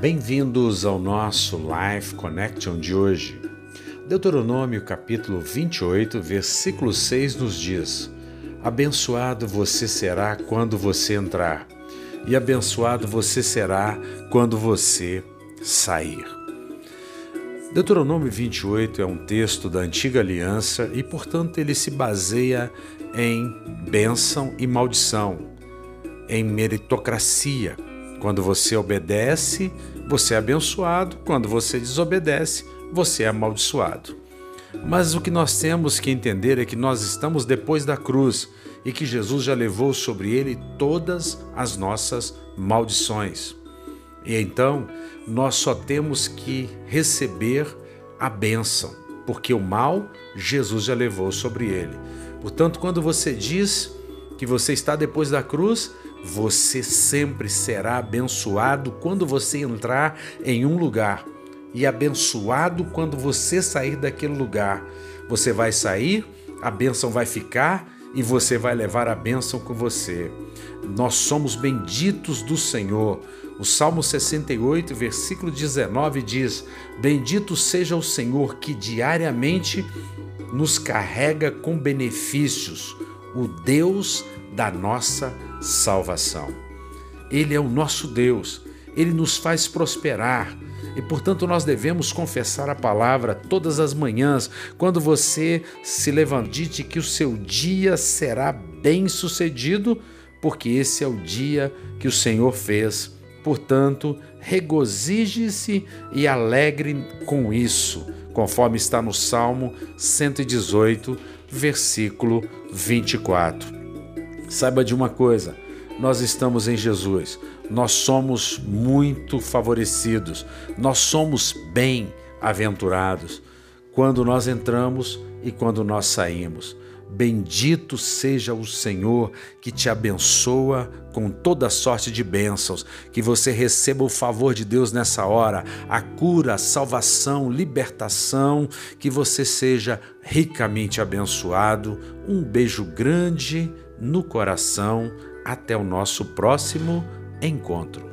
Bem-vindos ao nosso Life Connection de hoje. Deuteronômio capítulo 28, versículo 6 nos diz: Abençoado você será quando você entrar, e abençoado você será quando você sair. Deuteronômio 28 é um texto da antiga aliança e, portanto, ele se baseia em bênção e maldição, em meritocracia. Quando você obedece, você é abençoado, quando você desobedece, você é amaldiçoado. Mas o que nós temos que entender é que nós estamos depois da cruz e que Jesus já levou sobre ele todas as nossas maldições. E então nós só temos que receber a bênção, porque o mal Jesus já levou sobre ele. Portanto, quando você diz que você está depois da cruz, você sempre será abençoado quando você entrar em um lugar e abençoado quando você sair daquele lugar. Você vai sair, a bênção vai ficar e você vai levar a bênção com você. Nós somos benditos do Senhor. O Salmo 68, versículo 19 diz: Bendito seja o Senhor que diariamente nos carrega com benefícios, o Deus da nossa salvação. Ele é o nosso Deus, ele nos faz prosperar. E portanto nós devemos confessar a palavra todas as manhãs, quando você se levante, que o seu dia será bem sucedido, porque esse é o dia que o Senhor fez. Portanto, regozije-se e alegre com isso, conforme está no Salmo 118, versículo 24. Saiba de uma coisa: nós estamos em Jesus, nós somos muito favorecidos, nós somos bem-aventurados quando nós entramos e quando nós saímos. Bendito seja o Senhor que te abençoa com toda sorte de bênçãos, que você receba o favor de Deus nessa hora, a cura, a salvação, libertação, que você seja ricamente abençoado. Um beijo grande no coração. Até o nosso próximo encontro.